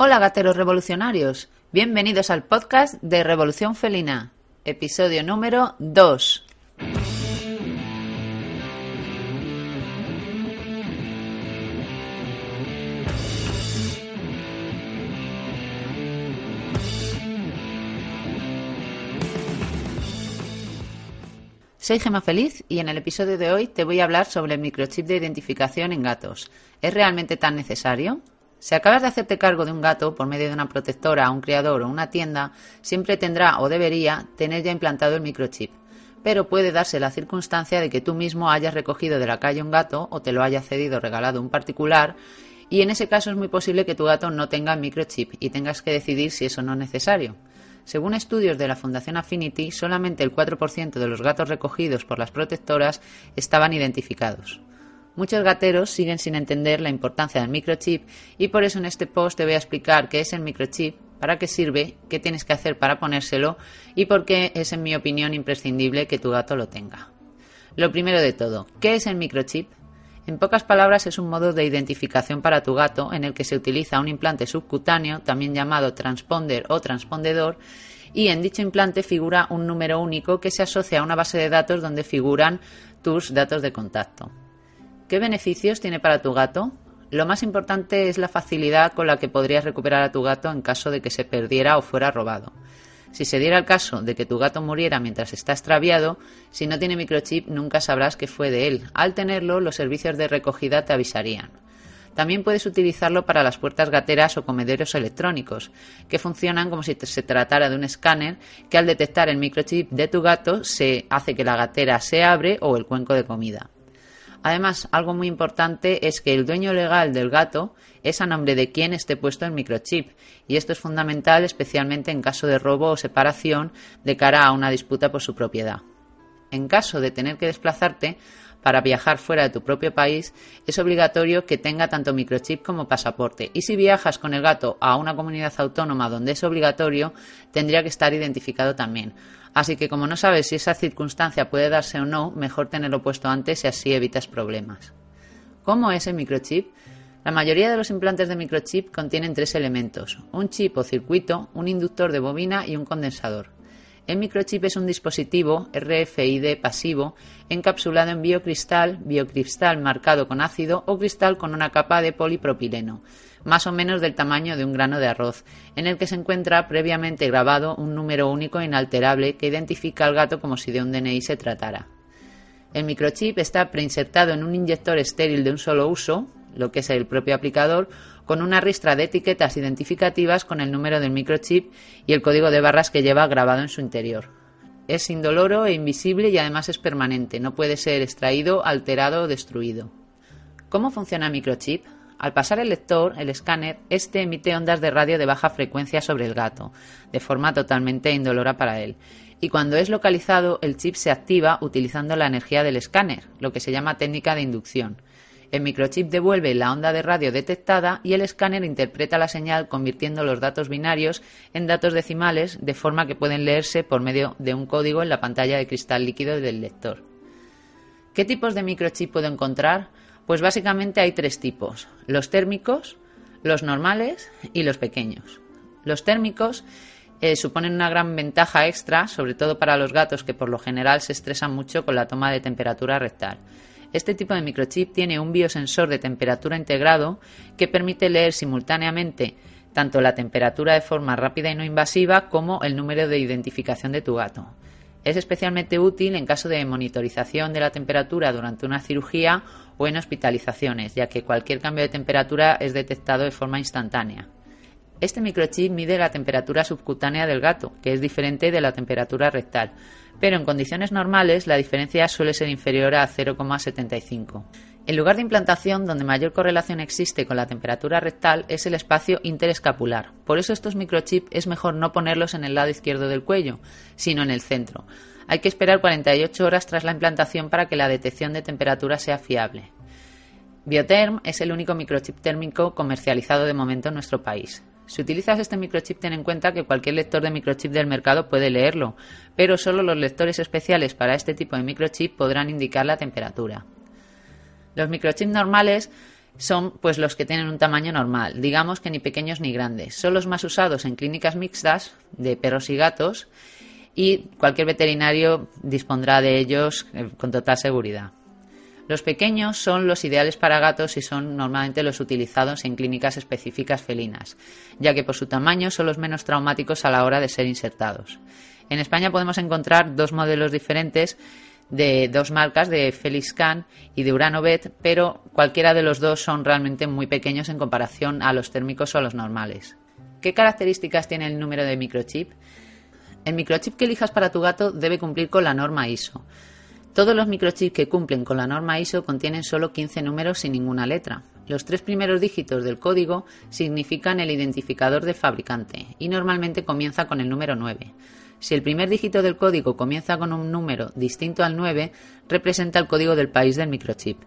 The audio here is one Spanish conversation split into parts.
Hola gateros revolucionarios, bienvenidos al podcast de Revolución Felina, episodio número 2. Soy Gema Feliz y en el episodio de hoy te voy a hablar sobre el microchip de identificación en gatos. ¿Es realmente tan necesario? Si acabas de hacerte cargo de un gato por medio de una protectora, un criador o una tienda, siempre tendrá o debería tener ya implantado el microchip. Pero puede darse la circunstancia de que tú mismo hayas recogido de la calle un gato o te lo haya cedido regalado un particular y en ese caso es muy posible que tu gato no tenga microchip y tengas que decidir si eso no es necesario. Según estudios de la Fundación Affinity, solamente el 4% de los gatos recogidos por las protectoras estaban identificados. Muchos gateros siguen sin entender la importancia del microchip y por eso en este post te voy a explicar qué es el microchip, para qué sirve, qué tienes que hacer para ponérselo y por qué es en mi opinión imprescindible que tu gato lo tenga. Lo primero de todo, ¿qué es el microchip? En pocas palabras es un modo de identificación para tu gato en el que se utiliza un implante subcutáneo, también llamado transponder o transpondedor, y en dicho implante figura un número único que se asocia a una base de datos donde figuran tus datos de contacto. ¿Qué beneficios tiene para tu gato? Lo más importante es la facilidad con la que podrías recuperar a tu gato en caso de que se perdiera o fuera robado. Si se diera el caso de que tu gato muriera mientras está extraviado, si no tiene microchip nunca sabrás que fue de él. Al tenerlo, los servicios de recogida te avisarían. También puedes utilizarlo para las puertas gateras o comederos electrónicos, que funcionan como si se tratara de un escáner que al detectar el microchip de tu gato se hace que la gatera se abre o el cuenco de comida. Además, algo muy importante es que el dueño legal del gato es a nombre de quien esté puesto el microchip, y esto es fundamental especialmente en caso de robo o separación de cara a una disputa por su propiedad. En caso de tener que desplazarte para viajar fuera de tu propio país, es obligatorio que tenga tanto microchip como pasaporte. Y si viajas con el gato a una comunidad autónoma donde es obligatorio, tendría que estar identificado también. Así que como no sabes si esa circunstancia puede darse o no, mejor tenerlo puesto antes y así evitas problemas. ¿Cómo es el microchip? La mayoría de los implantes de microchip contienen tres elementos, un chip o circuito, un inductor de bobina y un condensador. El microchip es un dispositivo RFID pasivo encapsulado en biocristal, biocristal marcado con ácido o cristal con una capa de polipropileno, más o menos del tamaño de un grano de arroz, en el que se encuentra previamente grabado un número único e inalterable que identifica al gato como si de un DNI se tratara. El microchip está preinsertado en un inyector estéril de un solo uso, lo que es el propio aplicador, con una ristra de etiquetas identificativas con el número del microchip y el código de barras que lleva grabado en su interior. Es indoloro e invisible y además es permanente, no puede ser extraído, alterado o destruido. ¿Cómo funciona el microchip? Al pasar el lector, el escáner, este emite ondas de radio de baja frecuencia sobre el gato, de forma totalmente indolora para él. Y cuando es localizado, el chip se activa utilizando la energía del escáner, lo que se llama técnica de inducción. El microchip devuelve la onda de radio detectada y el escáner interpreta la señal convirtiendo los datos binarios en datos decimales de forma que pueden leerse por medio de un código en la pantalla de cristal líquido del lector. ¿Qué tipos de microchip puedo encontrar? Pues básicamente hay tres tipos, los térmicos, los normales y los pequeños. Los térmicos eh, suponen una gran ventaja extra, sobre todo para los gatos que por lo general se estresan mucho con la toma de temperatura rectal. Este tipo de microchip tiene un biosensor de temperatura integrado que permite leer simultáneamente tanto la temperatura de forma rápida y no invasiva como el número de identificación de tu gato. Es especialmente útil en caso de monitorización de la temperatura durante una cirugía o en hospitalizaciones, ya que cualquier cambio de temperatura es detectado de forma instantánea. Este microchip mide la temperatura subcutánea del gato, que es diferente de la temperatura rectal, pero en condiciones normales la diferencia suele ser inferior a 0,75. El lugar de implantación donde mayor correlación existe con la temperatura rectal es el espacio interescapular. Por eso estos microchips es mejor no ponerlos en el lado izquierdo del cuello, sino en el centro. Hay que esperar 48 horas tras la implantación para que la detección de temperatura sea fiable. Biotherm es el único microchip térmico comercializado de momento en nuestro país. Si utilizas este microchip, ten en cuenta que cualquier lector de microchip del mercado puede leerlo, pero solo los lectores especiales para este tipo de microchip podrán indicar la temperatura. Los microchips normales son pues los que tienen un tamaño normal, digamos que ni pequeños ni grandes. Son los más usados en clínicas mixtas de perros y gatos y cualquier veterinario dispondrá de ellos eh, con total seguridad. Los pequeños son los ideales para gatos y son normalmente los utilizados en clínicas específicas felinas, ya que por su tamaño son los menos traumáticos a la hora de ser insertados. En España podemos encontrar dos modelos diferentes de dos marcas, de Feliscan y de Uranovet, pero cualquiera de los dos son realmente muy pequeños en comparación a los térmicos o los normales. ¿Qué características tiene el número de microchip? El microchip que elijas para tu gato debe cumplir con la norma ISO. Todos los microchips que cumplen con la norma ISO contienen solo 15 números sin ninguna letra. Los tres primeros dígitos del código significan el identificador del fabricante y normalmente comienza con el número 9. Si el primer dígito del código comienza con un número distinto al 9, representa el código del país del microchip.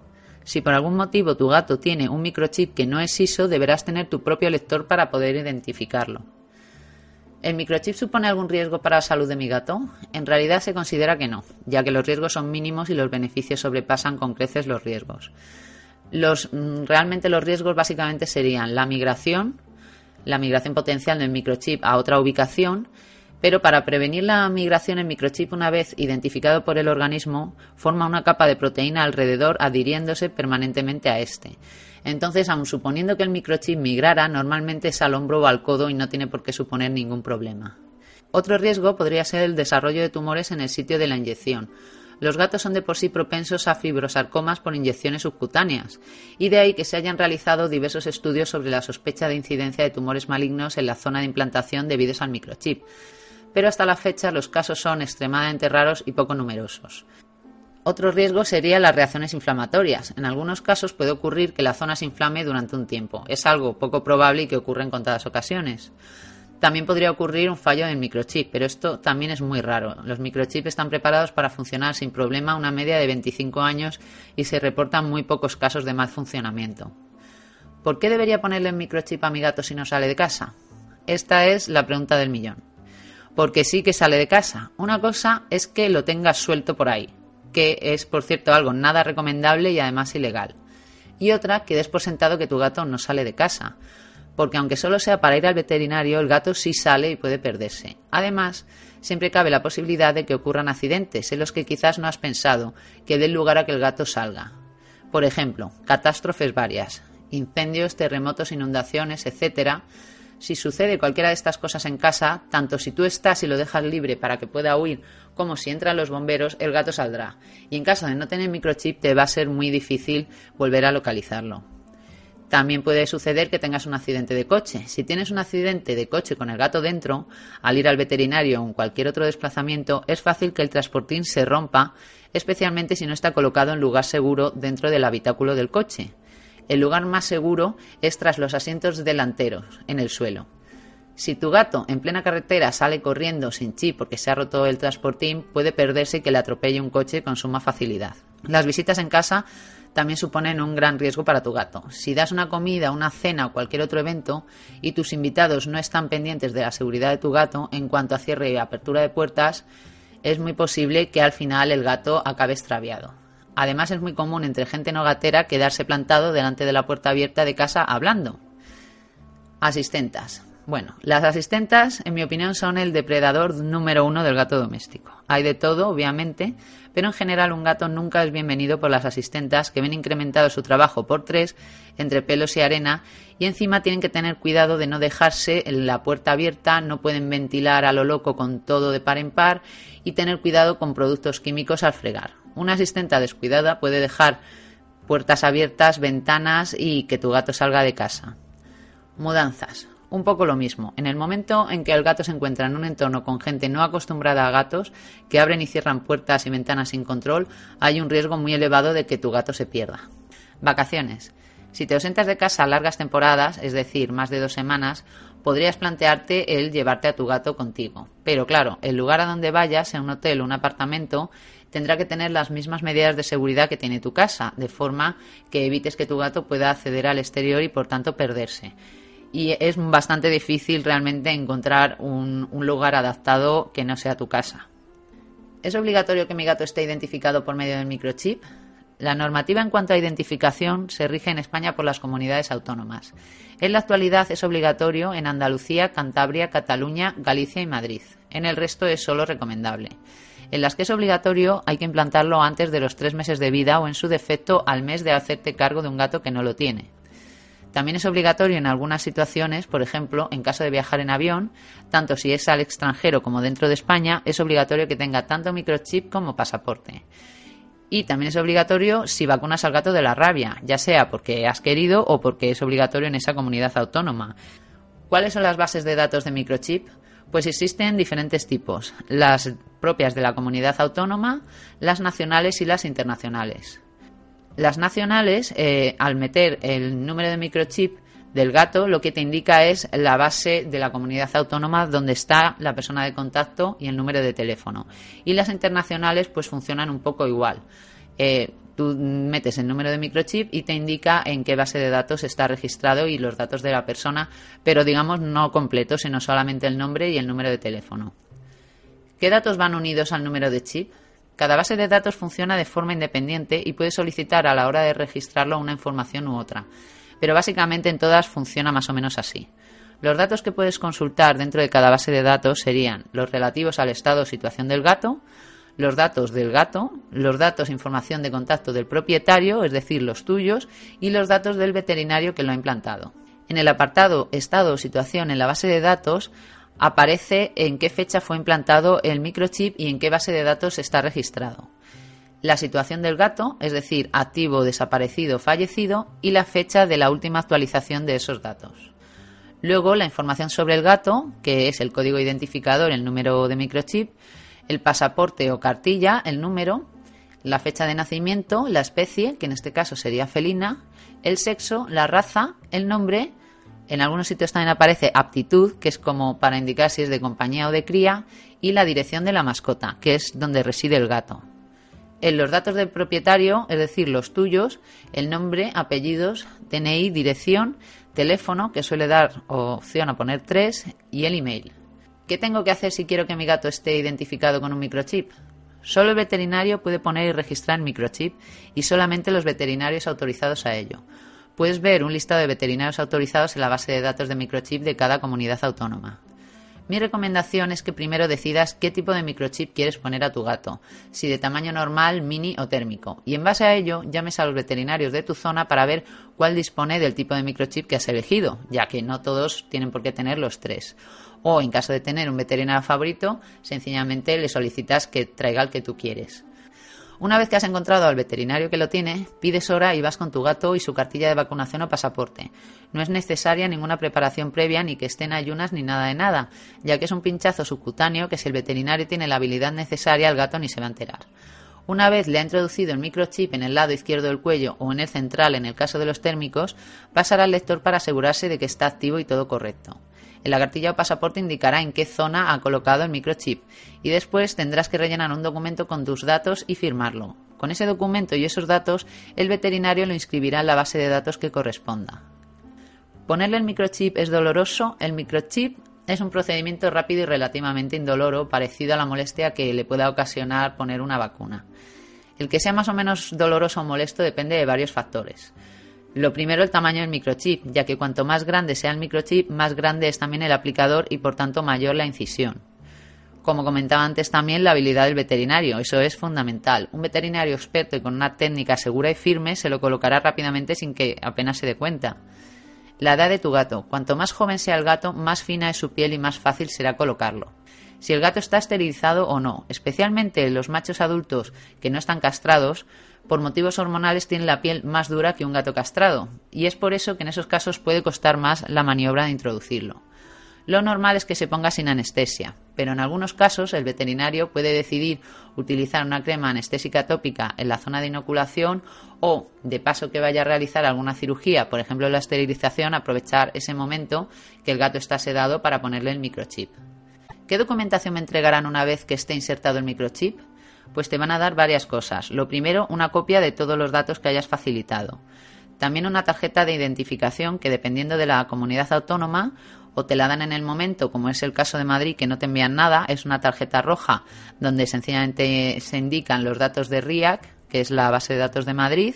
Si por algún motivo tu gato tiene un microchip que no es ISO, deberás tener tu propio lector para poder identificarlo. ¿El microchip supone algún riesgo para la salud de mi gato? En realidad se considera que no, ya que los riesgos son mínimos y los beneficios sobrepasan con creces los riesgos. Mm, realmente los riesgos básicamente serían la migración, la migración potencial del microchip a otra ubicación pero para prevenir la migración, el microchip, una vez identificado por el organismo, forma una capa de proteína alrededor adhiriéndose permanentemente a este. Entonces, aun suponiendo que el microchip migrara, normalmente es al hombro o al codo y no tiene por qué suponer ningún problema. Otro riesgo podría ser el desarrollo de tumores en el sitio de la inyección. Los gatos son de por sí propensos a fibrosarcomas por inyecciones subcutáneas, y de ahí que se hayan realizado diversos estudios sobre la sospecha de incidencia de tumores malignos en la zona de implantación debidos al microchip pero hasta la fecha los casos son extremadamente raros y poco numerosos. Otro riesgo sería las reacciones inflamatorias. En algunos casos puede ocurrir que la zona se inflame durante un tiempo. Es algo poco probable y que ocurre en contadas ocasiones. También podría ocurrir un fallo en microchip, pero esto también es muy raro. Los microchips están preparados para funcionar sin problema una media de 25 años y se reportan muy pocos casos de mal funcionamiento. ¿Por qué debería ponerle el microchip a mi gato si no sale de casa? Esta es la pregunta del millón porque sí que sale de casa. Una cosa es que lo tengas suelto por ahí, que es, por cierto, algo nada recomendable y además ilegal. Y otra, que des por sentado que tu gato no sale de casa, porque aunque solo sea para ir al veterinario, el gato sí sale y puede perderse. Además, siempre cabe la posibilidad de que ocurran accidentes en los que quizás no has pensado que den lugar a que el gato salga. Por ejemplo, catástrofes varias, incendios, terremotos, inundaciones, etcétera, si sucede cualquiera de estas cosas en casa, tanto si tú estás y lo dejas libre para que pueda huir, como si entran los bomberos, el gato saldrá. Y en caso de no tener microchip, te va a ser muy difícil volver a localizarlo. También puede suceder que tengas un accidente de coche. Si tienes un accidente de coche con el gato dentro, al ir al veterinario o en cualquier otro desplazamiento, es fácil que el transportín se rompa, especialmente si no está colocado en lugar seguro dentro del habitáculo del coche. El lugar más seguro es tras los asientos delanteros, en el suelo. Si tu gato en plena carretera sale corriendo sin chip porque se ha roto el transportín, puede perderse y que le atropelle un coche con suma facilidad. Las visitas en casa también suponen un gran riesgo para tu gato. Si das una comida, una cena o cualquier otro evento y tus invitados no están pendientes de la seguridad de tu gato en cuanto a cierre y apertura de puertas, es muy posible que al final el gato acabe extraviado. Además es muy común entre gente no gatera quedarse plantado delante de la puerta abierta de casa hablando. Asistentas. Bueno, las asistentas, en mi opinión, son el depredador número uno del gato doméstico. Hay de todo, obviamente, pero en general un gato nunca es bienvenido por las asistentas que ven incrementado su trabajo por tres entre pelos y arena y encima tienen que tener cuidado de no dejarse la puerta abierta, no pueden ventilar a lo loco con todo de par en par y tener cuidado con productos químicos al fregar. Una asistenta descuidada puede dejar puertas abiertas, ventanas y que tu gato salga de casa. Mudanzas. Un poco lo mismo. En el momento en que el gato se encuentra en un entorno con gente no acostumbrada a gatos, que abren y cierran puertas y ventanas sin control, hay un riesgo muy elevado de que tu gato se pierda. Vacaciones. Si te ausentas de casa largas temporadas, es decir, más de dos semanas, podrías plantearte el llevarte a tu gato contigo. Pero claro, el lugar a donde vayas, sea un hotel o un apartamento, tendrá que tener las mismas medidas de seguridad que tiene tu casa, de forma que evites que tu gato pueda acceder al exterior y por tanto perderse. Y es bastante difícil realmente encontrar un, un lugar adaptado que no sea tu casa. ¿Es obligatorio que mi gato esté identificado por medio del microchip? La normativa en cuanto a identificación se rige en España por las comunidades autónomas. En la actualidad es obligatorio en Andalucía, Cantabria, Cataluña, Galicia y Madrid. En el resto es solo recomendable. En las que es obligatorio hay que implantarlo antes de los tres meses de vida o en su defecto al mes de hacerte cargo de un gato que no lo tiene. También es obligatorio en algunas situaciones, por ejemplo, en caso de viajar en avión, tanto si es al extranjero como dentro de España, es obligatorio que tenga tanto microchip como pasaporte. Y también es obligatorio si vacunas al gato de la rabia, ya sea porque has querido o porque es obligatorio en esa comunidad autónoma. ¿Cuáles son las bases de datos de microchip? Pues existen diferentes tipos, las propias de la comunidad autónoma, las nacionales y las internacionales. Las nacionales, eh, al meter el número de microchip del gato, lo que te indica es la base de la comunidad autónoma donde está la persona de contacto y el número de teléfono. Y las internacionales pues funcionan un poco igual. Eh, tú metes el número de microchip y te indica en qué base de datos está registrado y los datos de la persona, pero digamos no completos, sino solamente el nombre y el número de teléfono. ¿Qué datos van unidos al número de chip? Cada base de datos funciona de forma independiente y puede solicitar a la hora de registrarlo una información u otra pero básicamente en todas funciona más o menos así. Los datos que puedes consultar dentro de cada base de datos serían los relativos al estado o situación del gato, los datos del gato, los datos e información de contacto del propietario, es decir, los tuyos, y los datos del veterinario que lo ha implantado. En el apartado Estado o situación en la base de datos aparece en qué fecha fue implantado el microchip y en qué base de datos está registrado la situación del gato, es decir, activo, desaparecido, fallecido, y la fecha de la última actualización de esos datos. Luego, la información sobre el gato, que es el código identificador, el número de microchip, el pasaporte o cartilla, el número, la fecha de nacimiento, la especie, que en este caso sería felina, el sexo, la raza, el nombre, en algunos sitios también aparece aptitud, que es como para indicar si es de compañía o de cría, y la dirección de la mascota, que es donde reside el gato en los datos del propietario, es decir, los tuyos, el nombre, apellidos, DNI, dirección, teléfono, que suele dar opción a poner tres, y el email. ¿Qué tengo que hacer si quiero que mi gato esté identificado con un microchip? Solo el veterinario puede poner y registrar microchip y solamente los veterinarios autorizados a ello. Puedes ver un listado de veterinarios autorizados en la base de datos de microchip de cada comunidad autónoma. Mi recomendación es que primero decidas qué tipo de microchip quieres poner a tu gato, si de tamaño normal, mini o térmico, y en base a ello llames a los veterinarios de tu zona para ver cuál dispone del tipo de microchip que has elegido, ya que no todos tienen por qué tener los tres. O en caso de tener un veterinario favorito, sencillamente le solicitas que traiga el que tú quieres. Una vez que has encontrado al veterinario que lo tiene, pides hora y vas con tu gato y su cartilla de vacunación o pasaporte. No es necesaria ninguna preparación previa ni que esté en ayunas ni nada de nada, ya que es un pinchazo subcutáneo que si el veterinario tiene la habilidad necesaria el gato ni se va a enterar. Una vez le ha introducido el microchip en el lado izquierdo del cuello o en el central en el caso de los térmicos, pasará al lector para asegurarse de que está activo y todo correcto. En la cartilla o pasaporte indicará en qué zona ha colocado el microchip y después tendrás que rellenar un documento con tus datos y firmarlo. Con ese documento y esos datos, el veterinario lo inscribirá en la base de datos que corresponda. Ponerle el microchip es doloroso. El microchip es un procedimiento rápido y relativamente indoloro, parecido a la molestia que le pueda ocasionar poner una vacuna. El que sea más o menos doloroso o molesto depende de varios factores. Lo primero, el tamaño del microchip, ya que cuanto más grande sea el microchip, más grande es también el aplicador y por tanto mayor la incisión. Como comentaba antes también, la habilidad del veterinario, eso es fundamental. Un veterinario experto y con una técnica segura y firme se lo colocará rápidamente sin que apenas se dé cuenta. La edad de tu gato. Cuanto más joven sea el gato, más fina es su piel y más fácil será colocarlo. Si el gato está esterilizado o no, especialmente los machos adultos que no están castrados, por motivos hormonales tiene la piel más dura que un gato castrado, y es por eso que en esos casos puede costar más la maniobra de introducirlo. Lo normal es que se ponga sin anestesia, pero en algunos casos el veterinario puede decidir utilizar una crema anestésica tópica en la zona de inoculación o, de paso que vaya a realizar alguna cirugía, por ejemplo la esterilización, aprovechar ese momento que el gato está sedado para ponerle el microchip. ¿Qué documentación me entregarán una vez que esté insertado el microchip? Pues te van a dar varias cosas. Lo primero, una copia de todos los datos que hayas facilitado. También una tarjeta de identificación que dependiendo de la comunidad autónoma o te la dan en el momento, como es el caso de Madrid, que no te envían nada, es una tarjeta roja donde sencillamente se indican los datos de RIAC, que es la base de datos de Madrid,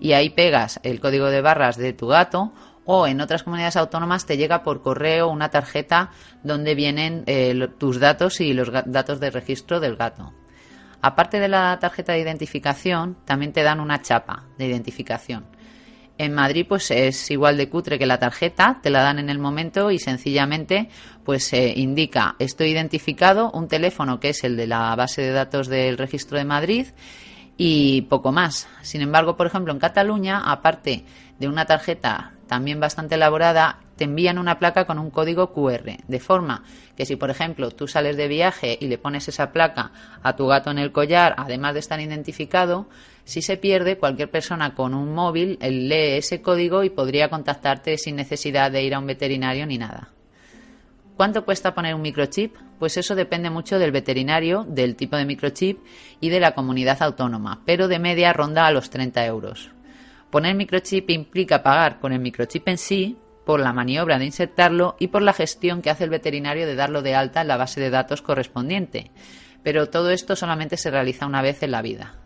y ahí pegas el código de barras de tu gato o en otras comunidades autónomas te llega por correo una tarjeta donde vienen eh, tus datos y los datos de registro del gato. Aparte de la tarjeta de identificación, también te dan una chapa de identificación. En Madrid pues es igual de cutre que la tarjeta, te la dan en el momento y sencillamente pues se indica estoy identificado, un teléfono que es el de la base de datos del registro de Madrid y poco más. Sin embargo, por ejemplo, en Cataluña, aparte de una tarjeta también bastante elaborada, te envían una placa con un código QR, de forma que si, por ejemplo, tú sales de viaje y le pones esa placa a tu gato en el collar, además de estar identificado, si se pierde, cualquier persona con un móvil lee ese código y podría contactarte sin necesidad de ir a un veterinario ni nada. ¿Cuánto cuesta poner un microchip? Pues eso depende mucho del veterinario, del tipo de microchip y de la comunidad autónoma, pero de media ronda a los 30 euros. Poner microchip implica pagar con el microchip en sí, por la maniobra de insertarlo y por la gestión que hace el veterinario de darlo de alta en la base de datos correspondiente. Pero todo esto solamente se realiza una vez en la vida.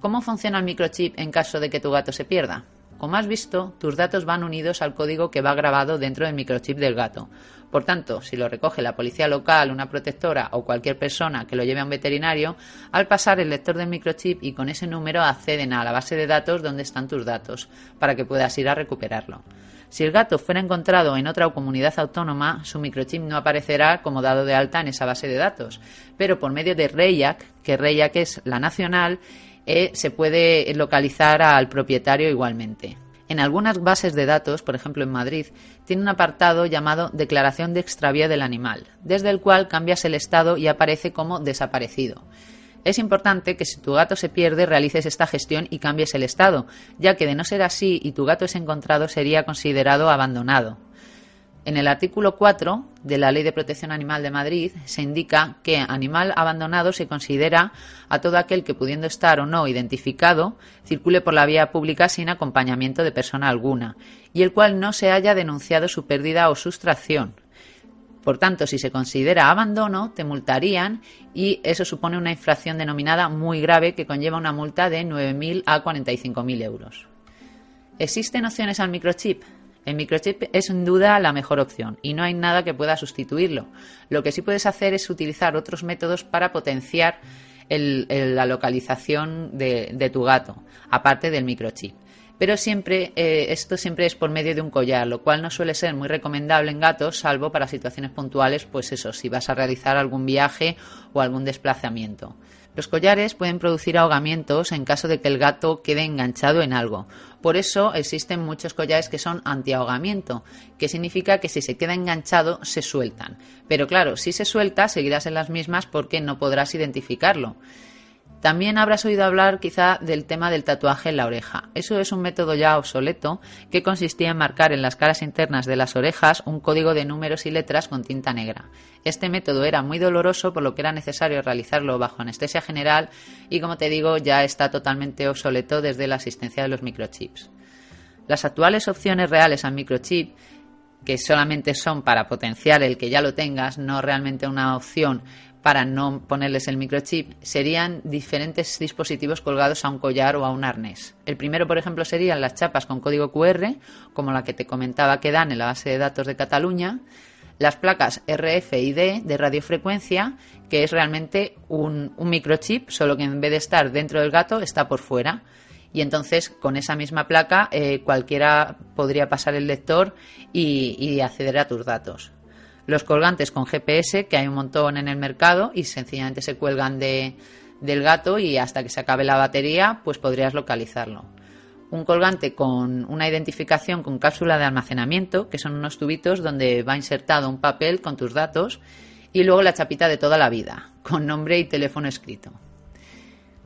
¿Cómo funciona el microchip en caso de que tu gato se pierda? Como has visto, tus datos van unidos al código que va grabado dentro del microchip del gato. Por tanto, si lo recoge la policía local, una protectora o cualquier persona que lo lleve a un veterinario, al pasar el lector del microchip y con ese número acceden a la base de datos donde están tus datos, para que puedas ir a recuperarlo. Si el gato fuera encontrado en otra comunidad autónoma, su microchip no aparecerá como dado de alta en esa base de datos, pero por medio de REIAC, que REIAC es la nacional, eh, se puede localizar al propietario igualmente. En algunas bases de datos, por ejemplo en Madrid, tiene un apartado llamado Declaración de extravío del animal, desde el cual cambias el estado y aparece como desaparecido. Es importante que si tu gato se pierde realices esta gestión y cambies el estado, ya que de no ser así y tu gato es encontrado sería considerado abandonado. En el artículo 4 de la Ley de Protección Animal de Madrid se indica que animal abandonado se considera a todo aquel que, pudiendo estar o no identificado, circule por la vía pública sin acompañamiento de persona alguna, y el cual no se haya denunciado su pérdida o sustracción. Por tanto, si se considera abandono, te multarían y eso supone una infracción denominada muy grave que conlleva una multa de 9.000 a 45.000 euros. ¿Existen opciones al microchip? El microchip es sin duda la mejor opción y no hay nada que pueda sustituirlo. Lo que sí puedes hacer es utilizar otros métodos para potenciar la localización de, tu gato, aparte del microchip. Pero siempre, eh, esto siempre es por medio de un collar, lo cual no suele ser muy recomendable en gatos, salvo para situaciones puntuales, pues eso, si vas a realizar algún viaje o algún desplazamiento. Los collares pueden producir ahogamientos en caso de que el gato quede enganchado en algo. Por eso existen muchos collares que son antiahogamiento, que significa que si se queda enganchado se sueltan. Pero claro, si se suelta seguirás en las mismas porque no podrás identificarlo. También habrás oído hablar quizá del tema del tatuaje en la oreja. Eso es un método ya obsoleto que consistía en marcar en las caras internas de las orejas un código de números y letras con tinta negra. Este método era muy doloroso por lo que era necesario realizarlo bajo anestesia general y como te digo ya está totalmente obsoleto desde la asistencia de los microchips. Las actuales opciones reales al microchip que solamente son para potenciar el que ya lo tengas, no realmente una opción para no ponerles el microchip serían diferentes dispositivos colgados a un collar o a un arnés. El primero, por ejemplo, serían las chapas con código QR, como la que te comentaba que dan en la base de datos de Cataluña, las placas RFID de radiofrecuencia, que es realmente un, microchip, solo que en vez de estar dentro del gato está por fuera. Y entonces con esa misma placa eh, cualquiera podría pasar el lector y acceder a tus datos los colgantes con GPS, que hay un montón en el mercado y sencillamente se cuelgan de, del gato y hasta que se acabe la batería, pues podrías localizarlo. Un colgante con una identificación con cápsula de almacenamiento, que son unos tubitos donde va insertado un papel con tus datos Y luego la chapita de toda la vida, con nombre y teléfono escrito.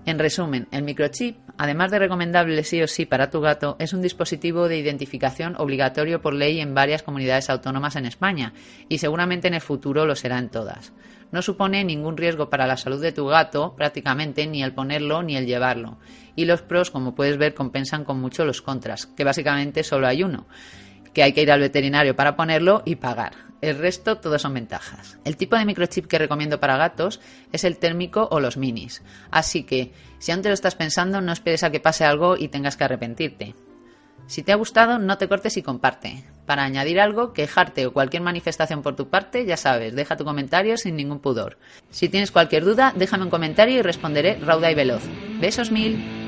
En resumen, el microchip, además de recomendable sí o sí para tu gato, es un dispositivo de identificación obligatorio por ley en varias comunidades autónomas en España y seguramente en el futuro lo será en todas. No supone ningún riesgo para la salud de tu gato, prácticamente, ni el ponerlo ni el llevarlo. Y los pros, como puedes ver, compensan con mucho los contras, que básicamente solo hay uno que hay que ir al veterinario para ponerlo y pagar. El resto todos son ventajas. El tipo de microchip que recomiendo para gatos es el térmico o los minis. Así que, si aún te lo estás pensando, no esperes a que pase algo y tengas que arrepentirte. Si te ha gustado, no te cortes y comparte. Para añadir algo, quejarte o cualquier manifestación por tu parte, ya sabes, deja tu comentario sin ningún pudor. Si tienes cualquier duda, déjame un comentario y responderé rauda y veloz. Besos mil.